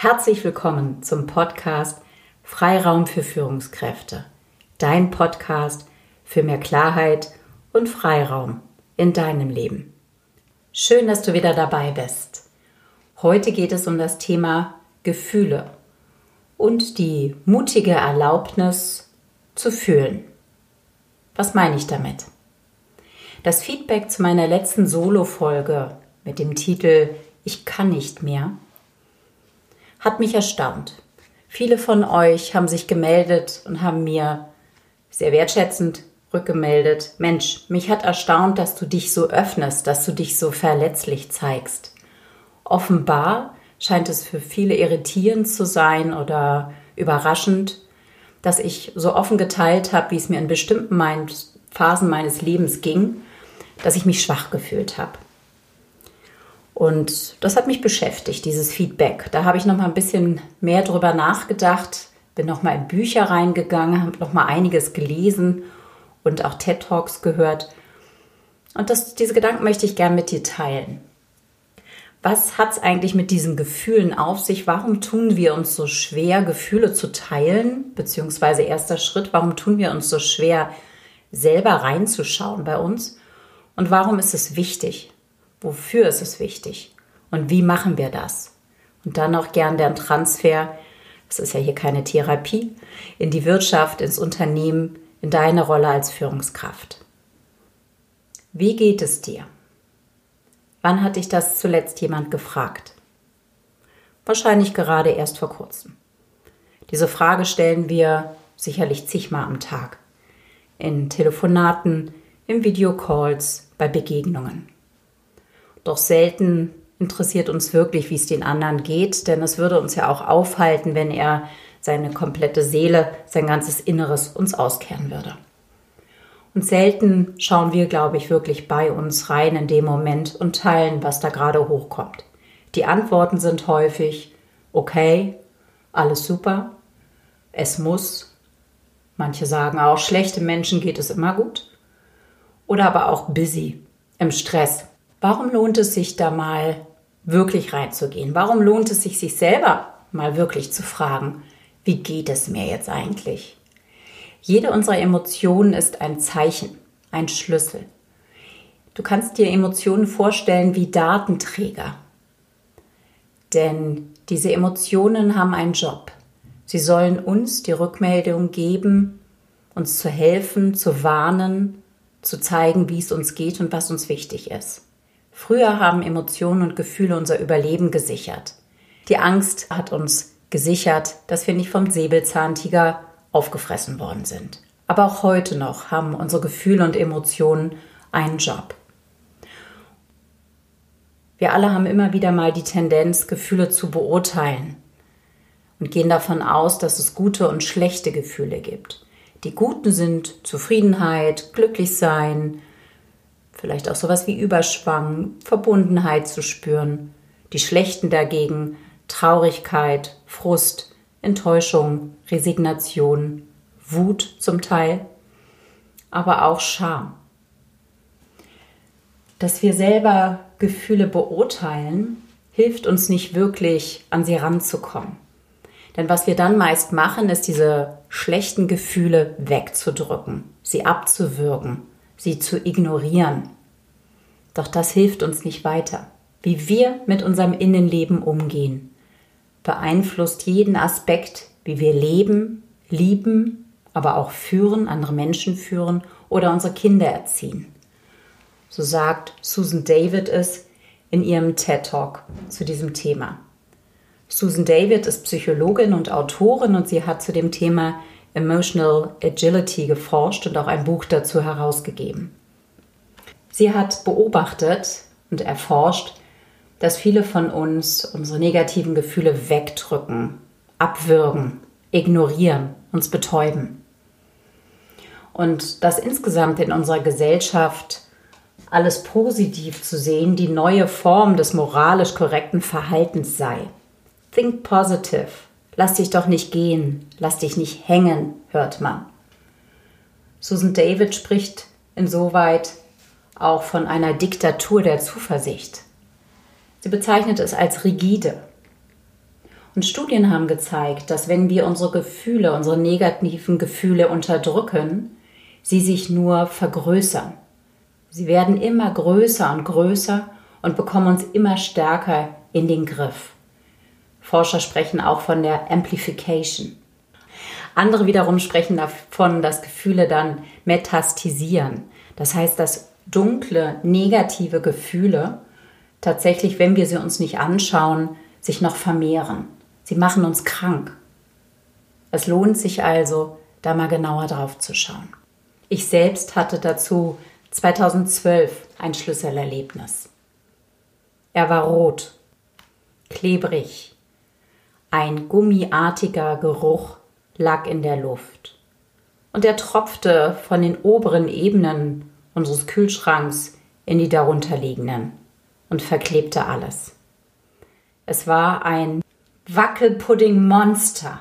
Herzlich willkommen zum Podcast Freiraum für Führungskräfte. Dein Podcast für mehr Klarheit und Freiraum in deinem Leben. Schön, dass du wieder dabei bist. Heute geht es um das Thema Gefühle und die mutige Erlaubnis zu fühlen. Was meine ich damit? Das Feedback zu meiner letzten Solo-Folge mit dem Titel Ich kann nicht mehr hat mich erstaunt. Viele von euch haben sich gemeldet und haben mir sehr wertschätzend rückgemeldet. Mensch, mich hat erstaunt, dass du dich so öffnest, dass du dich so verletzlich zeigst. Offenbar scheint es für viele irritierend zu sein oder überraschend, dass ich so offen geteilt habe, wie es mir in bestimmten Phasen meines Lebens ging, dass ich mich schwach gefühlt habe. Und das hat mich beschäftigt, dieses Feedback. Da habe ich noch mal ein bisschen mehr drüber nachgedacht, bin noch mal in Bücher reingegangen, habe noch mal einiges gelesen und auch TED Talks gehört. Und das, diese Gedanken möchte ich gerne mit dir teilen. Was hat es eigentlich mit diesen Gefühlen auf sich? Warum tun wir uns so schwer, Gefühle zu teilen? Beziehungsweise erster Schritt, warum tun wir uns so schwer, selber reinzuschauen bei uns? Und warum ist es wichtig? Wofür ist es wichtig? Und wie machen wir das? Und dann auch gern der Transfer, das ist ja hier keine Therapie, in die Wirtschaft, ins Unternehmen, in deine Rolle als Führungskraft. Wie geht es dir? Wann hat dich das zuletzt jemand gefragt? Wahrscheinlich gerade erst vor kurzem. Diese Frage stellen wir sicherlich zigmal am Tag. In Telefonaten, in Videocalls, bei Begegnungen. Doch selten interessiert uns wirklich, wie es den anderen geht, denn es würde uns ja auch aufhalten, wenn er seine komplette Seele, sein ganzes Inneres uns auskehren würde. Und selten schauen wir, glaube ich, wirklich bei uns rein in dem Moment und teilen, was da gerade hochkommt. Die Antworten sind häufig, okay, alles super, es muss. Manche sagen auch, schlechte Menschen geht es immer gut. Oder aber auch busy, im Stress, Warum lohnt es sich da mal wirklich reinzugehen? Warum lohnt es sich, sich selber mal wirklich zu fragen, wie geht es mir jetzt eigentlich? Jede unserer Emotionen ist ein Zeichen, ein Schlüssel. Du kannst dir Emotionen vorstellen wie Datenträger. Denn diese Emotionen haben einen Job. Sie sollen uns die Rückmeldung geben, uns zu helfen, zu warnen, zu zeigen, wie es uns geht und was uns wichtig ist. Früher haben Emotionen und Gefühle unser Überleben gesichert. Die Angst hat uns gesichert, dass wir nicht vom Säbelzahntiger aufgefressen worden sind. Aber auch heute noch haben unsere Gefühle und Emotionen einen Job. Wir alle haben immer wieder mal die Tendenz, Gefühle zu beurteilen und gehen davon aus, dass es gute und schlechte Gefühle gibt. Die guten sind Zufriedenheit, glücklich sein, vielleicht auch sowas wie Überschwang, Verbundenheit zu spüren. Die schlechten dagegen Traurigkeit, Frust, Enttäuschung, Resignation, Wut zum Teil, aber auch Scham. Dass wir selber Gefühle beurteilen, hilft uns nicht wirklich, an sie ranzukommen. Denn was wir dann meist machen, ist diese schlechten Gefühle wegzudrücken, sie abzuwürgen, sie zu ignorieren. Doch das hilft uns nicht weiter. Wie wir mit unserem Innenleben umgehen, beeinflusst jeden Aspekt, wie wir leben, lieben, aber auch führen, andere Menschen führen oder unsere Kinder erziehen. So sagt Susan David es in ihrem TED Talk zu diesem Thema. Susan David ist Psychologin und Autorin und sie hat zu dem Thema Emotional Agility geforscht und auch ein Buch dazu herausgegeben. Sie hat beobachtet und erforscht, dass viele von uns unsere negativen Gefühle wegdrücken, abwürgen, ignorieren, uns betäuben. Und dass insgesamt in unserer Gesellschaft alles positiv zu sehen die neue Form des moralisch korrekten Verhaltens sei. Think positive. Lass dich doch nicht gehen, lass dich nicht hängen, hört man. Susan David spricht insoweit auch von einer Diktatur der Zuversicht. Sie bezeichnet es als rigide. Und Studien haben gezeigt, dass wenn wir unsere Gefühle, unsere negativen Gefühle unterdrücken, sie sich nur vergrößern. Sie werden immer größer und größer und bekommen uns immer stärker in den Griff. Forscher sprechen auch von der Amplification. Andere wiederum sprechen davon, dass Gefühle dann metastisieren. Das heißt, dass dunkle, negative Gefühle tatsächlich, wenn wir sie uns nicht anschauen, sich noch vermehren. Sie machen uns krank. Es lohnt sich also, da mal genauer drauf zu schauen. Ich selbst hatte dazu 2012 ein Schlüsselerlebnis. Er war rot, klebrig. Ein gummiartiger Geruch lag in der Luft. Und er tropfte von den oberen Ebenen unseres Kühlschranks in die darunterliegenden und verklebte alles. Es war ein Wackelpudding-Monster.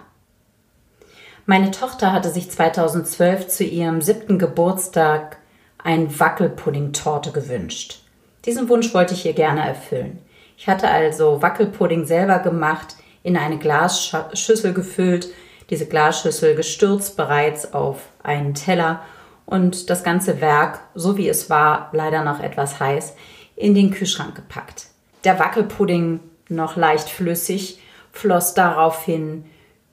Meine Tochter hatte sich 2012 zu ihrem siebten Geburtstag ein Wackelpudding-Torte gewünscht. Diesen Wunsch wollte ich ihr gerne erfüllen. Ich hatte also Wackelpudding selber gemacht, in eine Glasschüssel gefüllt, diese Glasschüssel gestürzt bereits auf einen Teller und das ganze Werk, so wie es war, leider noch etwas heiß, in den Kühlschrank gepackt. Der Wackelpudding, noch leicht flüssig, floss daraufhin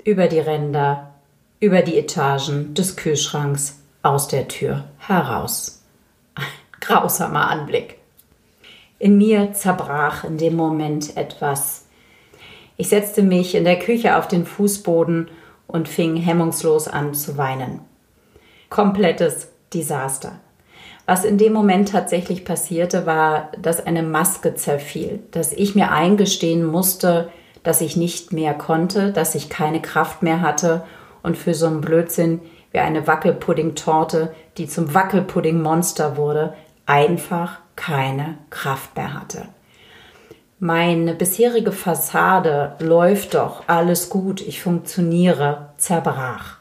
über die Ränder, über die Etagen des Kühlschranks aus der Tür heraus. Ein grausamer Anblick. In mir zerbrach in dem Moment etwas. Ich setzte mich in der Küche auf den Fußboden und fing hemmungslos an zu weinen. Komplettes Desaster. Was in dem Moment tatsächlich passierte, war, dass eine Maske zerfiel, dass ich mir eingestehen musste, dass ich nicht mehr konnte, dass ich keine Kraft mehr hatte und für so einen Blödsinn wie eine Wackelpudding-Torte, die zum Wackelpudding-Monster wurde, einfach keine Kraft mehr hatte. Meine bisherige Fassade läuft doch, alles gut, ich funktioniere, zerbrach.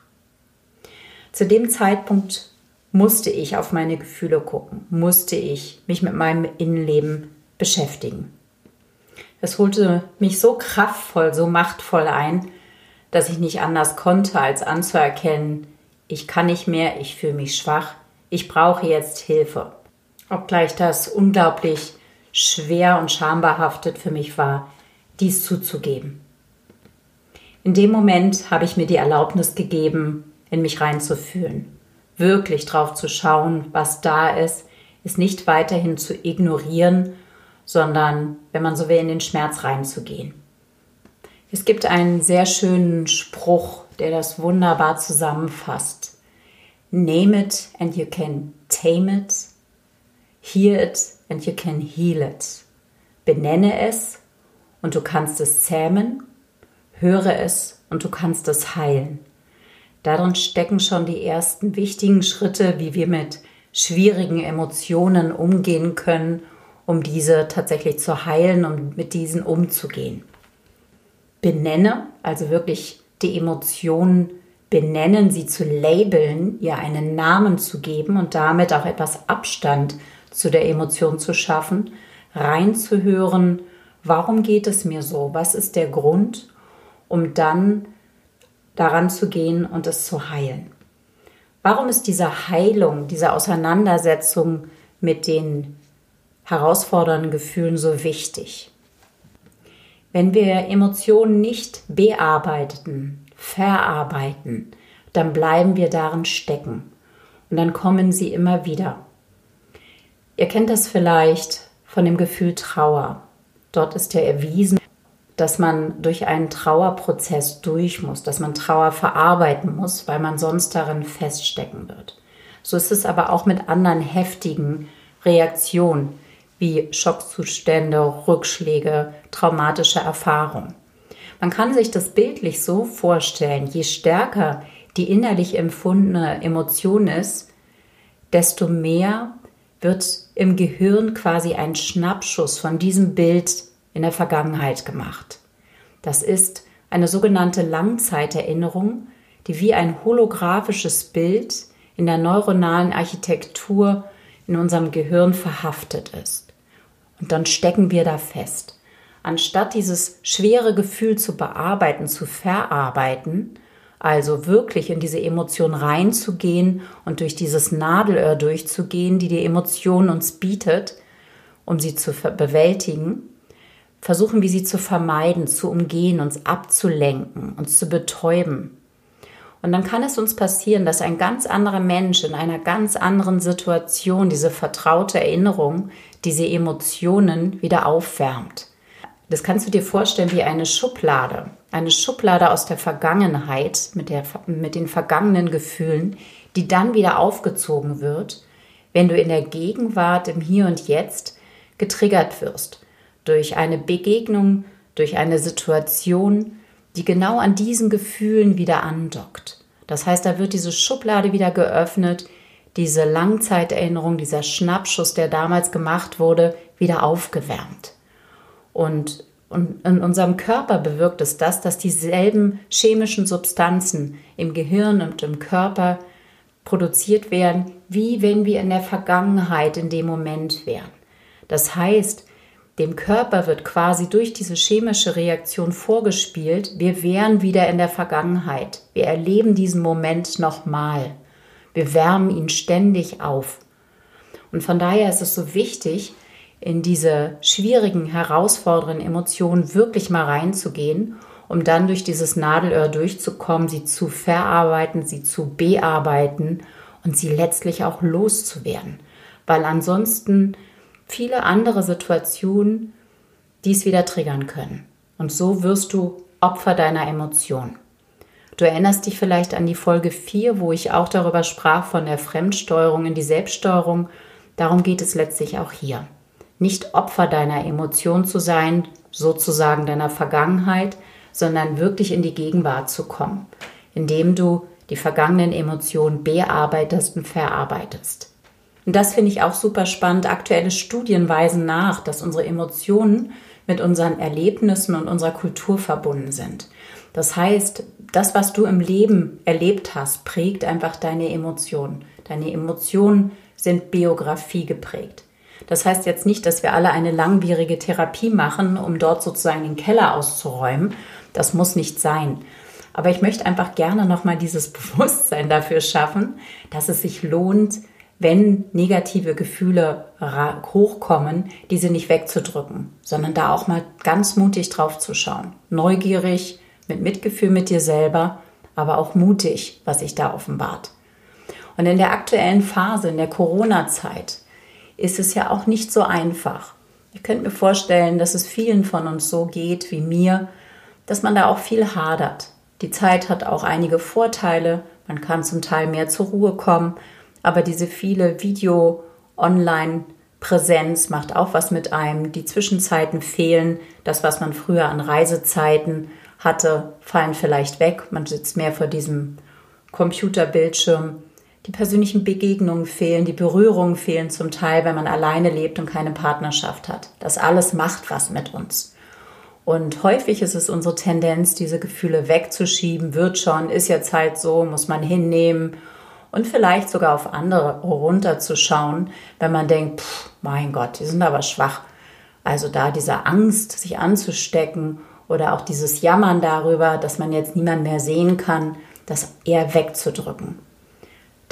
Zu dem Zeitpunkt musste ich auf meine Gefühle gucken, musste ich mich mit meinem Innenleben beschäftigen. Es holte mich so kraftvoll, so machtvoll ein, dass ich nicht anders konnte, als anzuerkennen, ich kann nicht mehr, ich fühle mich schwach, ich brauche jetzt Hilfe. Obgleich das unglaublich schwer und schambehaftet für mich war, dies zuzugeben. In dem Moment habe ich mir die Erlaubnis gegeben, in mich reinzufühlen, wirklich drauf zu schauen, was da ist, es nicht weiterhin zu ignorieren sondern, wenn man so will, in den Schmerz reinzugehen. Es gibt einen sehr schönen Spruch, der das wunderbar zusammenfasst. Name it and you can tame it. Hear it and you can heal it. Benenne es und du kannst es zähmen. Höre es und du kannst es heilen. Darin stecken schon die ersten wichtigen Schritte, wie wir mit schwierigen Emotionen umgehen können um diese tatsächlich zu heilen und mit diesen umzugehen. Benenne, also wirklich die Emotionen benennen, sie zu labeln, ihr einen Namen zu geben und damit auch etwas Abstand zu der Emotion zu schaffen, reinzuhören, warum geht es mir so, was ist der Grund, um dann daran zu gehen und es zu heilen. Warum ist diese Heilung, diese Auseinandersetzung mit den herausfordernden Gefühlen so wichtig. Wenn wir Emotionen nicht bearbeiten, verarbeiten, dann bleiben wir darin stecken und dann kommen sie immer wieder. Ihr kennt das vielleicht von dem Gefühl Trauer. Dort ist ja erwiesen, dass man durch einen Trauerprozess durch muss, dass man Trauer verarbeiten muss, weil man sonst darin feststecken wird. So ist es aber auch mit anderen heftigen Reaktionen, wie Schockzustände, Rückschläge, traumatische Erfahrungen. Man kann sich das bildlich so vorstellen, je stärker die innerlich empfundene Emotion ist, desto mehr wird im Gehirn quasi ein Schnappschuss von diesem Bild in der Vergangenheit gemacht. Das ist eine sogenannte Langzeiterinnerung, die wie ein holographisches Bild in der neuronalen Architektur in unserem Gehirn verhaftet ist. Und dann stecken wir da fest. anstatt dieses schwere Gefühl zu bearbeiten, zu verarbeiten, also wirklich in diese Emotion reinzugehen und durch dieses Nadelöhr durchzugehen, die die Emotion uns bietet, um sie zu bewältigen, versuchen wir sie zu vermeiden, zu umgehen, uns abzulenken, uns zu betäuben. Und dann kann es uns passieren, dass ein ganz anderer Mensch in einer ganz anderen Situation diese vertraute Erinnerung, diese Emotionen wieder aufwärmt. Das kannst du dir vorstellen wie eine Schublade. Eine Schublade aus der Vergangenheit mit, der, mit den vergangenen Gefühlen, die dann wieder aufgezogen wird, wenn du in der Gegenwart, im Hier und Jetzt getriggert wirst. Durch eine Begegnung, durch eine Situation, die genau an diesen Gefühlen wieder andockt. Das heißt, da wird diese Schublade wieder geöffnet, diese Langzeiterinnerung, dieser Schnappschuss, der damals gemacht wurde, wieder aufgewärmt. Und, und in unserem Körper bewirkt es das, dass dieselben chemischen Substanzen im Gehirn und im Körper produziert werden, wie wenn wir in der Vergangenheit in dem Moment wären. Das heißt, dem Körper wird quasi durch diese chemische Reaktion vorgespielt, wir wären wieder in der Vergangenheit. Wir erleben diesen Moment nochmal. Wir wärmen ihn ständig auf. Und von daher ist es so wichtig, in diese schwierigen, herausfordernden Emotionen wirklich mal reinzugehen, um dann durch dieses Nadelöhr durchzukommen, sie zu verarbeiten, sie zu bearbeiten und sie letztlich auch loszuwerden. Weil ansonsten viele andere Situationen dies wieder triggern können. Und so wirst du Opfer deiner Emotionen. Du erinnerst dich vielleicht an die Folge 4, wo ich auch darüber sprach von der Fremdsteuerung in die Selbststeuerung. Darum geht es letztlich auch hier. Nicht Opfer deiner Emotionen zu sein, sozusagen deiner Vergangenheit, sondern wirklich in die Gegenwart zu kommen, indem du die vergangenen Emotionen bearbeitest und verarbeitest. Und das finde ich auch super spannend. Aktuelle Studien weisen nach, dass unsere Emotionen mit unseren Erlebnissen und unserer Kultur verbunden sind. Das heißt, das, was du im Leben erlebt hast, prägt einfach deine Emotionen. Deine Emotionen sind Biografie geprägt. Das heißt jetzt nicht, dass wir alle eine langwierige Therapie machen, um dort sozusagen den Keller auszuräumen. Das muss nicht sein. Aber ich möchte einfach gerne nochmal dieses Bewusstsein dafür schaffen, dass es sich lohnt, wenn negative Gefühle hochkommen, diese nicht wegzudrücken, sondern da auch mal ganz mutig drauf zu schauen. Neugierig, mit Mitgefühl mit dir selber, aber auch mutig, was sich da offenbart. Und in der aktuellen Phase, in der Corona-Zeit, ist es ja auch nicht so einfach. Ich könnte mir vorstellen, dass es vielen von uns so geht wie mir, dass man da auch viel hadert. Die Zeit hat auch einige Vorteile, man kann zum Teil mehr zur Ruhe kommen, aber diese viele Video-Online-Präsenz macht auch was mit einem. Die Zwischenzeiten fehlen. Das, was man früher an Reisezeiten hatte, fallen vielleicht weg. Man sitzt mehr vor diesem Computerbildschirm. Die persönlichen Begegnungen fehlen, die Berührungen fehlen zum Teil, wenn man alleine lebt und keine Partnerschaft hat. Das alles macht was mit uns. Und häufig ist es unsere Tendenz, diese Gefühle wegzuschieben, wird schon, ist jetzt halt so, muss man hinnehmen und vielleicht sogar auf andere runterzuschauen, wenn man denkt, pff, mein Gott, die sind aber schwach. Also da diese Angst, sich anzustecken oder auch dieses Jammern darüber, dass man jetzt niemand mehr sehen kann, das eher wegzudrücken.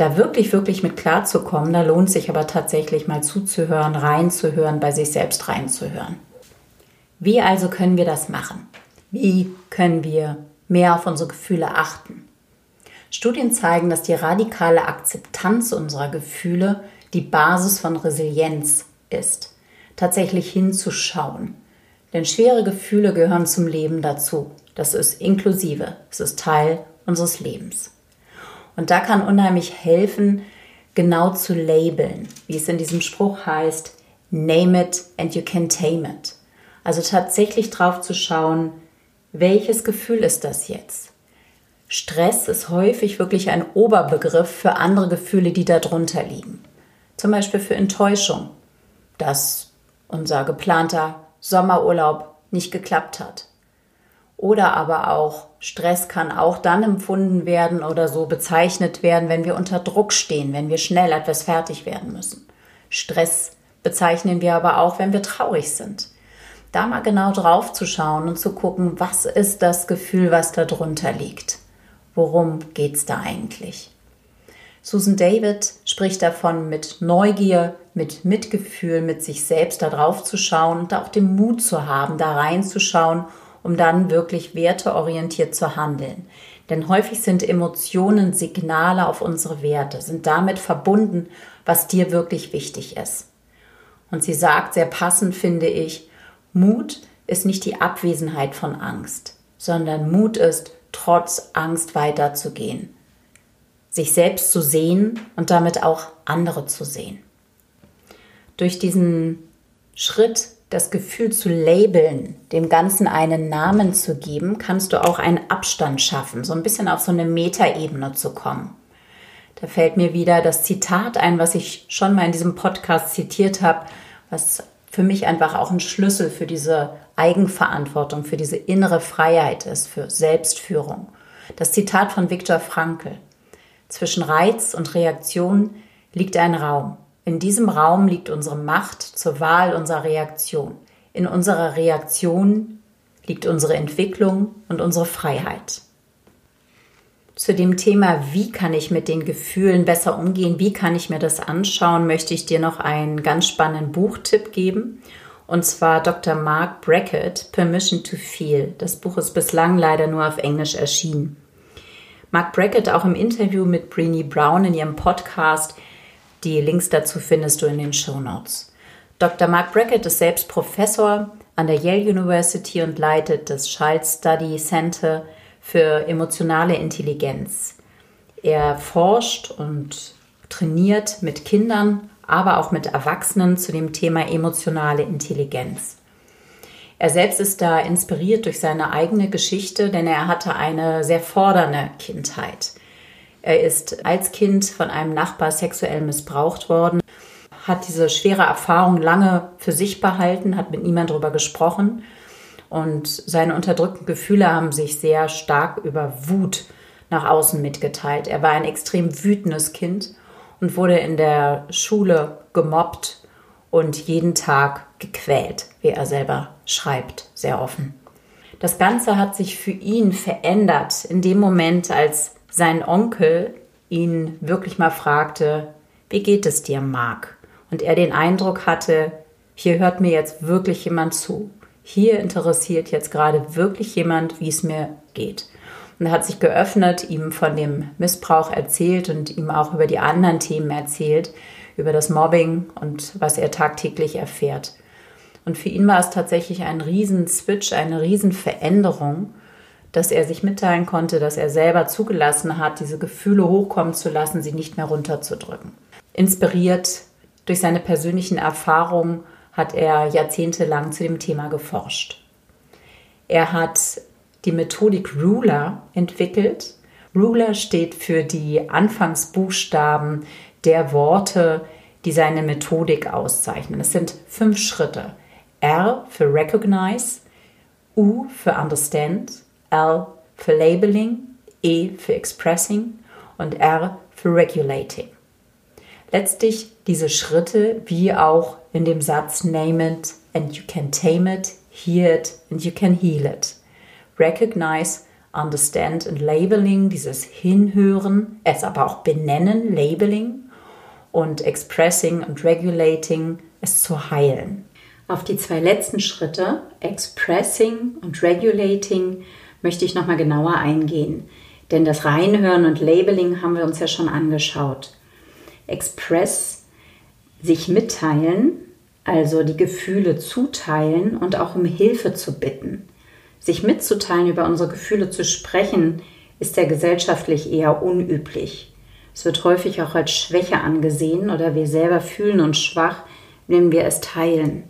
Da wirklich, wirklich mit klarzukommen, da lohnt sich aber tatsächlich mal zuzuhören, reinzuhören, bei sich selbst reinzuhören. Wie also können wir das machen? Wie können wir mehr auf unsere Gefühle achten? Studien zeigen, dass die radikale Akzeptanz unserer Gefühle die Basis von Resilienz ist, tatsächlich hinzuschauen. Denn schwere Gefühle gehören zum Leben dazu. Das ist inklusive, es ist Teil unseres Lebens. Und da kann unheimlich helfen, genau zu labeln, wie es in diesem Spruch heißt, name it and you can tame it. Also tatsächlich drauf zu schauen, welches Gefühl ist das jetzt? Stress ist häufig wirklich ein Oberbegriff für andere Gefühle, die darunter liegen. Zum Beispiel für Enttäuschung, dass unser geplanter Sommerurlaub nicht geklappt hat. Oder aber auch Stress kann auch dann empfunden werden oder so bezeichnet werden, wenn wir unter Druck stehen, wenn wir schnell etwas fertig werden müssen. Stress bezeichnen wir aber auch, wenn wir traurig sind. da mal genau drauf zu schauen und zu gucken, was ist das Gefühl, was da drunter liegt. Worum geht es da eigentlich? Susan David spricht davon, mit Neugier, mit Mitgefühl, mit sich selbst da drauf zu schauen und auch den Mut zu haben, da reinzuschauen, um dann wirklich werteorientiert zu handeln. Denn häufig sind Emotionen Signale auf unsere Werte, sind damit verbunden, was dir wirklich wichtig ist. Und sie sagt sehr passend, finde ich, Mut ist nicht die Abwesenheit von Angst, sondern Mut ist, trotz Angst weiterzugehen, sich selbst zu sehen und damit auch andere zu sehen. Durch diesen Schritt, das Gefühl zu labeln, dem Ganzen einen Namen zu geben, kannst du auch einen Abstand schaffen, so ein bisschen auf so eine Metaebene zu kommen. Da fällt mir wieder das Zitat ein, was ich schon mal in diesem Podcast zitiert habe, was für mich einfach auch ein Schlüssel für diese Eigenverantwortung, für diese innere Freiheit ist, für Selbstführung. Das Zitat von Viktor Frankl. Zwischen Reiz und Reaktion liegt ein Raum. In diesem Raum liegt unsere Macht zur Wahl unserer Reaktion. In unserer Reaktion liegt unsere Entwicklung und unsere Freiheit. Zu dem Thema, wie kann ich mit den Gefühlen besser umgehen, wie kann ich mir das anschauen, möchte ich dir noch einen ganz spannenden Buchtipp geben. Und zwar Dr. Mark Brackett, Permission to Feel. Das Buch ist bislang leider nur auf Englisch erschienen. Mark Brackett auch im Interview mit Brené Brown in ihrem Podcast. Die Links dazu findest du in den Show Notes. Dr. Mark Brackett ist selbst Professor an der Yale University und leitet das Child Study Center für emotionale Intelligenz. Er forscht und trainiert mit Kindern, aber auch mit Erwachsenen zu dem Thema emotionale Intelligenz. Er selbst ist da inspiriert durch seine eigene Geschichte, denn er hatte eine sehr fordernde Kindheit. Er ist als Kind von einem Nachbar sexuell missbraucht worden, hat diese schwere Erfahrung lange für sich behalten, hat mit niemand darüber gesprochen und seine unterdrückten Gefühle haben sich sehr stark über Wut nach außen mitgeteilt. Er war ein extrem wütendes Kind und wurde in der Schule gemobbt und jeden Tag gequält, wie er selber schreibt, sehr offen. Das Ganze hat sich für ihn verändert in dem Moment, als sein Onkel ihn wirklich mal fragte, wie geht es dir, Mark? Und er den Eindruck hatte, hier hört mir jetzt wirklich jemand zu hier interessiert jetzt gerade wirklich jemand, wie es mir geht. Und er hat sich geöffnet, ihm von dem Missbrauch erzählt und ihm auch über die anderen Themen erzählt, über das Mobbing und was er tagtäglich erfährt. Und für ihn war es tatsächlich ein Riesen-Switch, eine Riesenveränderung, dass er sich mitteilen konnte, dass er selber zugelassen hat, diese Gefühle hochkommen zu lassen, sie nicht mehr runterzudrücken. Inspiriert durch seine persönlichen Erfahrungen hat er jahrzehntelang zu dem Thema geforscht. Er hat die Methodik Ruler entwickelt. Ruler steht für die Anfangsbuchstaben der Worte, die seine Methodik auszeichnen. Es sind fünf Schritte. R für Recognize, U für Understand, L für Labeling, E für Expressing und R für Regulating. Letztlich diese Schritte wie auch in dem Satz Name it and you can tame it, hear it and you can heal it. Recognize, understand and labeling, dieses Hinhören, es aber auch benennen, labeling und expressing und regulating, es zu heilen. Auf die zwei letzten Schritte, expressing und regulating, möchte ich nochmal genauer eingehen. Denn das Reinhören und Labeling haben wir uns ja schon angeschaut. Express sich mitteilen, also die Gefühle zuteilen und auch um Hilfe zu bitten. Sich mitzuteilen, über unsere Gefühle zu sprechen, ist ja gesellschaftlich eher unüblich. Es wird häufig auch als Schwäche angesehen oder wir selber fühlen uns schwach, wenn wir es teilen.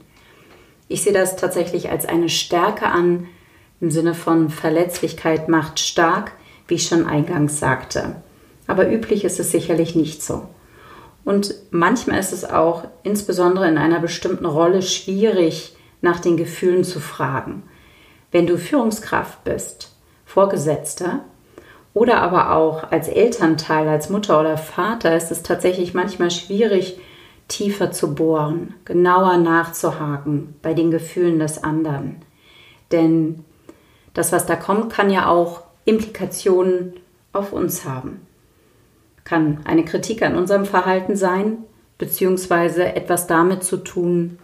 Ich sehe das tatsächlich als eine Stärke an, im Sinne von Verletzlichkeit macht stark, wie ich schon eingangs sagte. Aber üblich ist es sicherlich nicht so. Und manchmal ist es auch insbesondere in einer bestimmten Rolle schwierig, nach den Gefühlen zu fragen. Wenn du Führungskraft bist, Vorgesetzter oder aber auch als Elternteil, als Mutter oder Vater, ist es tatsächlich manchmal schwierig, tiefer zu bohren, genauer nachzuhaken bei den Gefühlen des anderen. Denn das, was da kommt, kann ja auch Implikationen auf uns haben. Kann eine Kritik an unserem Verhalten sein, beziehungsweise etwas damit zu tun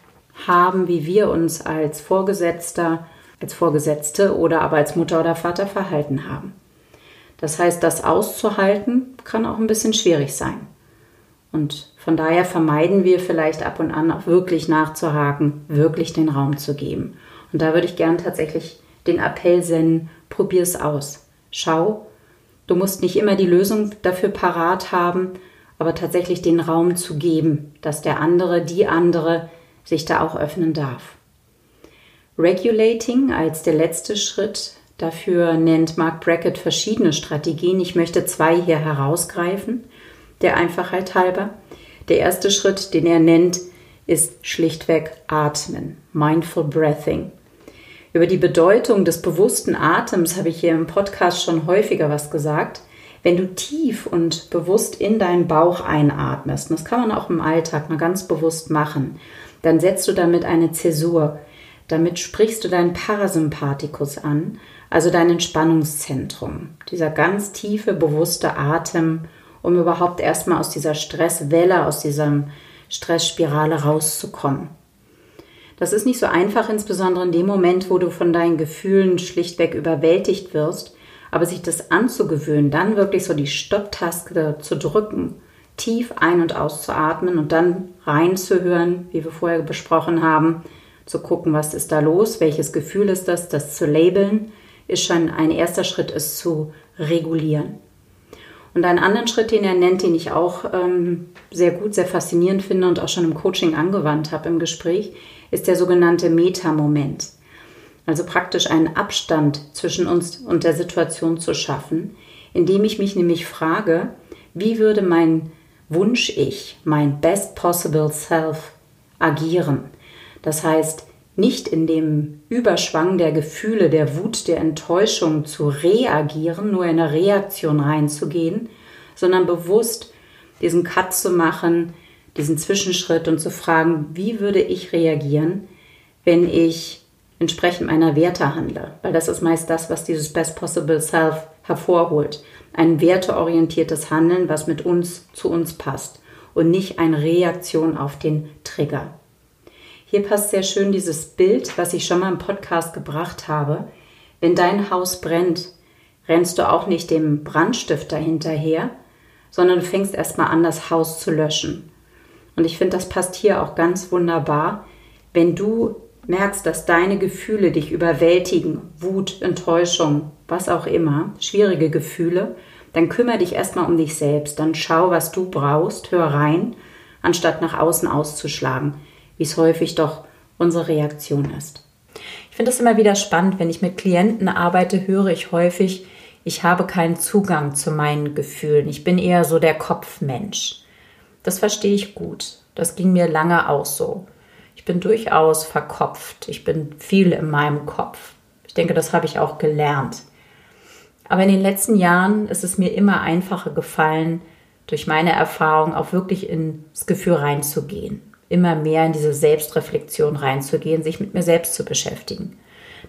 haben, wie wir uns als Vorgesetzter, als Vorgesetzte oder aber als Mutter oder Vater verhalten haben. Das heißt, das auszuhalten kann auch ein bisschen schwierig sein. Und von daher vermeiden wir vielleicht ab und an auch wirklich nachzuhaken, wirklich den Raum zu geben. Und da würde ich gern tatsächlich den Appell senden, probier es aus. Schau, du musst nicht immer die Lösung dafür parat haben, aber tatsächlich den Raum zu geben, dass der andere, die andere sich da auch öffnen darf. Regulating als der letzte Schritt, dafür nennt Mark Brackett verschiedene Strategien. Ich möchte zwei hier herausgreifen, der Einfachheit halber. Der erste Schritt, den er nennt, ist schlichtweg Atmen, Mindful Breathing. Über die Bedeutung des bewussten Atems habe ich hier im Podcast schon häufiger was gesagt. Wenn du tief und bewusst in deinen Bauch einatmest, und das kann man auch im Alltag mal ganz bewusst machen, dann setzt du damit eine Zäsur. Damit sprichst du deinen Parasympathikus an, also dein Entspannungszentrum. Dieser ganz tiefe, bewusste Atem, um überhaupt erstmal aus dieser Stresswelle, aus dieser Stressspirale rauszukommen. Das ist nicht so einfach, insbesondere in dem Moment, wo du von deinen Gefühlen schlichtweg überwältigt wirst. Aber sich das anzugewöhnen, dann wirklich so die Stopptaste zu drücken, tief ein- und auszuatmen und dann reinzuhören, wie wir vorher besprochen haben, zu gucken, was ist da los, welches Gefühl ist das, das zu labeln, ist schon ein erster Schritt, es zu regulieren. Und einen anderen Schritt, den er nennt, den ich auch ähm, sehr gut, sehr faszinierend finde und auch schon im Coaching angewandt habe im Gespräch, ist der sogenannte Meta-Moment. Also praktisch einen Abstand zwischen uns und der Situation zu schaffen, indem ich mich nämlich frage, wie würde mein Wunsch-Ich, mein Best Possible Self agieren? Das heißt, nicht in dem Überschwang der Gefühle, der Wut, der Enttäuschung zu reagieren, nur in eine Reaktion reinzugehen, sondern bewusst diesen Cut zu machen, diesen Zwischenschritt und zu fragen, wie würde ich reagieren, wenn ich entsprechend meiner Werte handle? Weil das ist meist das, was dieses Best Possible Self hervorholt. Ein werteorientiertes Handeln, was mit uns zu uns passt und nicht eine Reaktion auf den Trigger. Hier passt sehr schön dieses Bild, was ich schon mal im Podcast gebracht habe. Wenn dein Haus brennt, rennst du auch nicht dem Brandstifter hinterher, sondern du fängst erstmal an, das Haus zu löschen. Und ich finde, das passt hier auch ganz wunderbar, wenn du merkst, dass deine Gefühle dich überwältigen, Wut, Enttäuschung, was auch immer, schwierige Gefühle, dann kümmere dich erstmal um dich selbst. Dann schau, was du brauchst, hör rein, anstatt nach außen auszuschlagen, wie es häufig doch unsere Reaktion ist. Ich finde es immer wieder spannend, wenn ich mit Klienten arbeite, höre ich häufig, ich habe keinen Zugang zu meinen Gefühlen. Ich bin eher so der Kopfmensch. Das verstehe ich gut. Das ging mir lange auch so. Ich bin durchaus verkopft. Ich bin viel in meinem Kopf. Ich denke, das habe ich auch gelernt. Aber in den letzten Jahren ist es mir immer einfacher gefallen, durch meine Erfahrung auch wirklich ins Gefühl reinzugehen. Immer mehr in diese Selbstreflexion reinzugehen, sich mit mir selbst zu beschäftigen.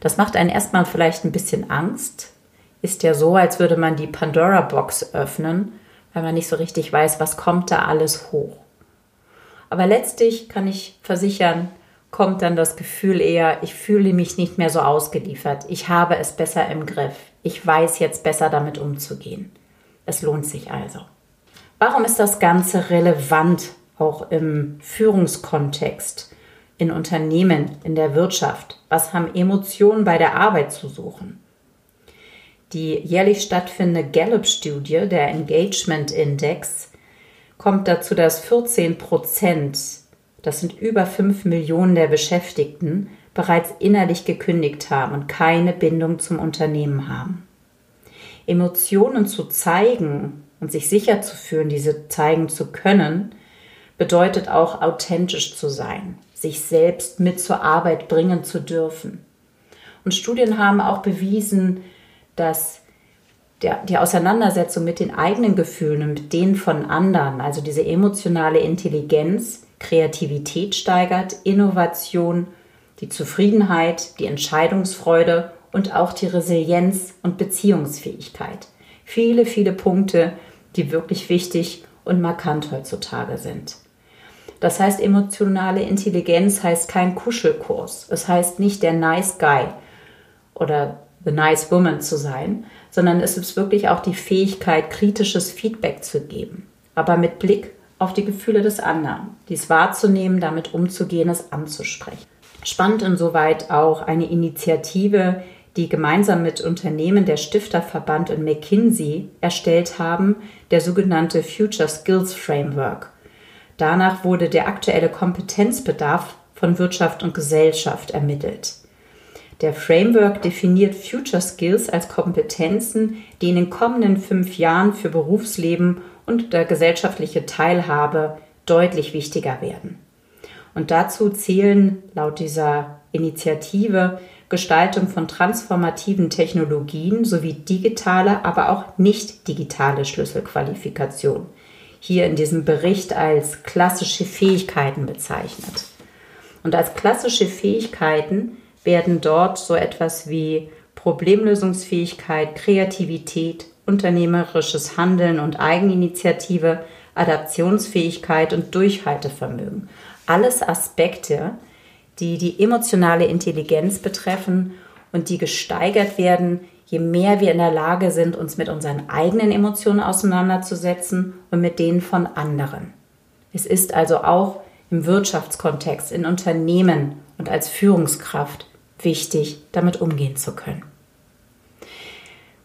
Das macht einen erstmal vielleicht ein bisschen Angst. Ist ja so, als würde man die Pandora-Box öffnen weil man nicht so richtig weiß, was kommt da alles hoch. Aber letztlich kann ich versichern, kommt dann das Gefühl eher, ich fühle mich nicht mehr so ausgeliefert, ich habe es besser im Griff, ich weiß jetzt besser damit umzugehen. Es lohnt sich also. Warum ist das Ganze relevant, auch im Führungskontext, in Unternehmen, in der Wirtschaft? Was haben Emotionen bei der Arbeit zu suchen? Die jährlich stattfindende Gallup-Studie, der Engagement Index, kommt dazu, dass 14 Prozent, das sind über 5 Millionen der Beschäftigten, bereits innerlich gekündigt haben und keine Bindung zum Unternehmen haben. Emotionen zu zeigen und sich sicher zu fühlen, diese zeigen zu können, bedeutet auch authentisch zu sein, sich selbst mit zur Arbeit bringen zu dürfen. Und Studien haben auch bewiesen, dass der, die Auseinandersetzung mit den eigenen Gefühlen und mit denen von anderen, also diese emotionale Intelligenz, Kreativität steigert, Innovation, die Zufriedenheit, die Entscheidungsfreude und auch die Resilienz und Beziehungsfähigkeit. Viele, viele Punkte, die wirklich wichtig und markant heutzutage sind. Das heißt, emotionale Intelligenz heißt kein Kuschelkurs. Es heißt nicht der Nice Guy oder The Nice Woman zu sein, sondern es ist wirklich auch die Fähigkeit, kritisches Feedback zu geben, aber mit Blick auf die Gefühle des anderen, dies wahrzunehmen, damit umzugehen, es anzusprechen. Spannend insoweit auch eine Initiative, die gemeinsam mit Unternehmen der Stifterverband und McKinsey erstellt haben, der sogenannte Future Skills Framework. Danach wurde der aktuelle Kompetenzbedarf von Wirtschaft und Gesellschaft ermittelt. Der Framework definiert Future Skills als Kompetenzen, die in den kommenden fünf Jahren für Berufsleben und der gesellschaftliche Teilhabe deutlich wichtiger werden. Und dazu zählen laut dieser Initiative Gestaltung von transformativen Technologien sowie digitale, aber auch nicht digitale Schlüsselqualifikation hier in diesem Bericht als klassische Fähigkeiten bezeichnet. Und als klassische Fähigkeiten werden dort so etwas wie Problemlösungsfähigkeit, Kreativität, unternehmerisches Handeln und Eigeninitiative, Adaptionsfähigkeit und Durchhaltevermögen. Alles Aspekte, die die emotionale Intelligenz betreffen und die gesteigert werden, je mehr wir in der Lage sind, uns mit unseren eigenen Emotionen auseinanderzusetzen und mit denen von anderen. Es ist also auch im Wirtschaftskontext, in Unternehmen und als Führungskraft wichtig, damit umgehen zu können.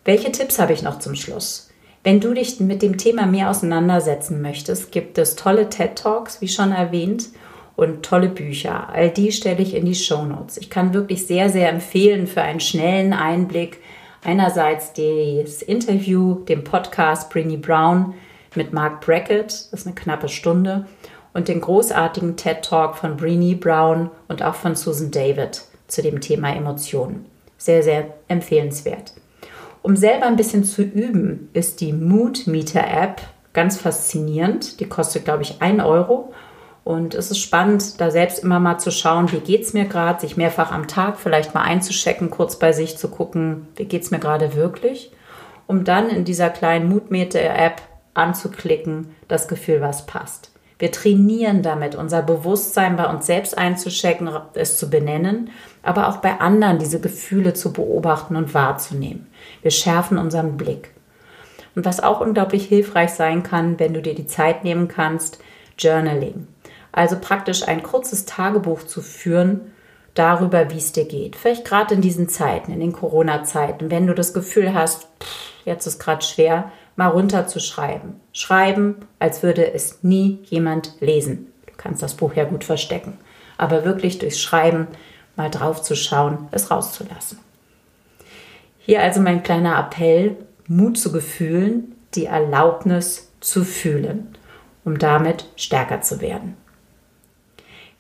Welche Tipps habe ich noch zum Schluss? Wenn du dich mit dem Thema mehr auseinandersetzen möchtest, gibt es tolle TED Talks, wie schon erwähnt, und tolle Bücher. All die stelle ich in die Show Notes. Ich kann wirklich sehr, sehr empfehlen für einen schnellen Einblick einerseits das Interview, den Podcast Brinny Brown mit Mark Brackett, das ist eine knappe Stunde, und den großartigen TED Talk von Brinny Brown und auch von Susan David zu dem Thema Emotionen. Sehr, sehr empfehlenswert. Um selber ein bisschen zu üben, ist die Mood Meter App ganz faszinierend. Die kostet, glaube ich, 1 Euro und es ist spannend, da selbst immer mal zu schauen, wie geht es mir gerade, sich mehrfach am Tag vielleicht mal einzuschecken, kurz bei sich zu gucken, wie geht es mir gerade wirklich, um dann in dieser kleinen Mutmeter-App anzuklicken, das Gefühl, was passt. Wir trainieren damit, unser Bewusstsein bei uns selbst einzuschecken, es zu benennen, aber auch bei anderen diese Gefühle zu beobachten und wahrzunehmen. Wir schärfen unseren Blick. Und was auch unglaublich hilfreich sein kann, wenn du dir die Zeit nehmen kannst, Journaling. Also praktisch ein kurzes Tagebuch zu führen darüber, wie es dir geht. Vielleicht gerade in diesen Zeiten, in den Corona-Zeiten, wenn du das Gefühl hast, pff, jetzt ist gerade schwer, mal runterzuschreiben. Schreiben, als würde es nie jemand lesen. Du kannst das Buch ja gut verstecken. Aber wirklich durchs Schreiben mal drauf zu schauen, es rauszulassen. Hier also mein kleiner Appell, Mut zu Gefühlen, die Erlaubnis zu fühlen, um damit stärker zu werden.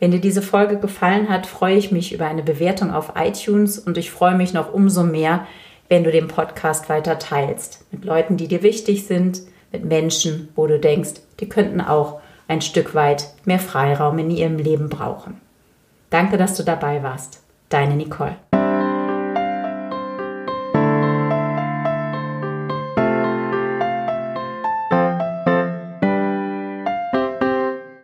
Wenn dir diese Folge gefallen hat, freue ich mich über eine Bewertung auf iTunes und ich freue mich noch umso mehr, wenn du den Podcast weiter teilst. Mit Leuten, die dir wichtig sind, mit Menschen, wo du denkst, die könnten auch ein Stück weit mehr Freiraum in ihrem Leben brauchen. Danke, dass du dabei warst. Deine Nicole.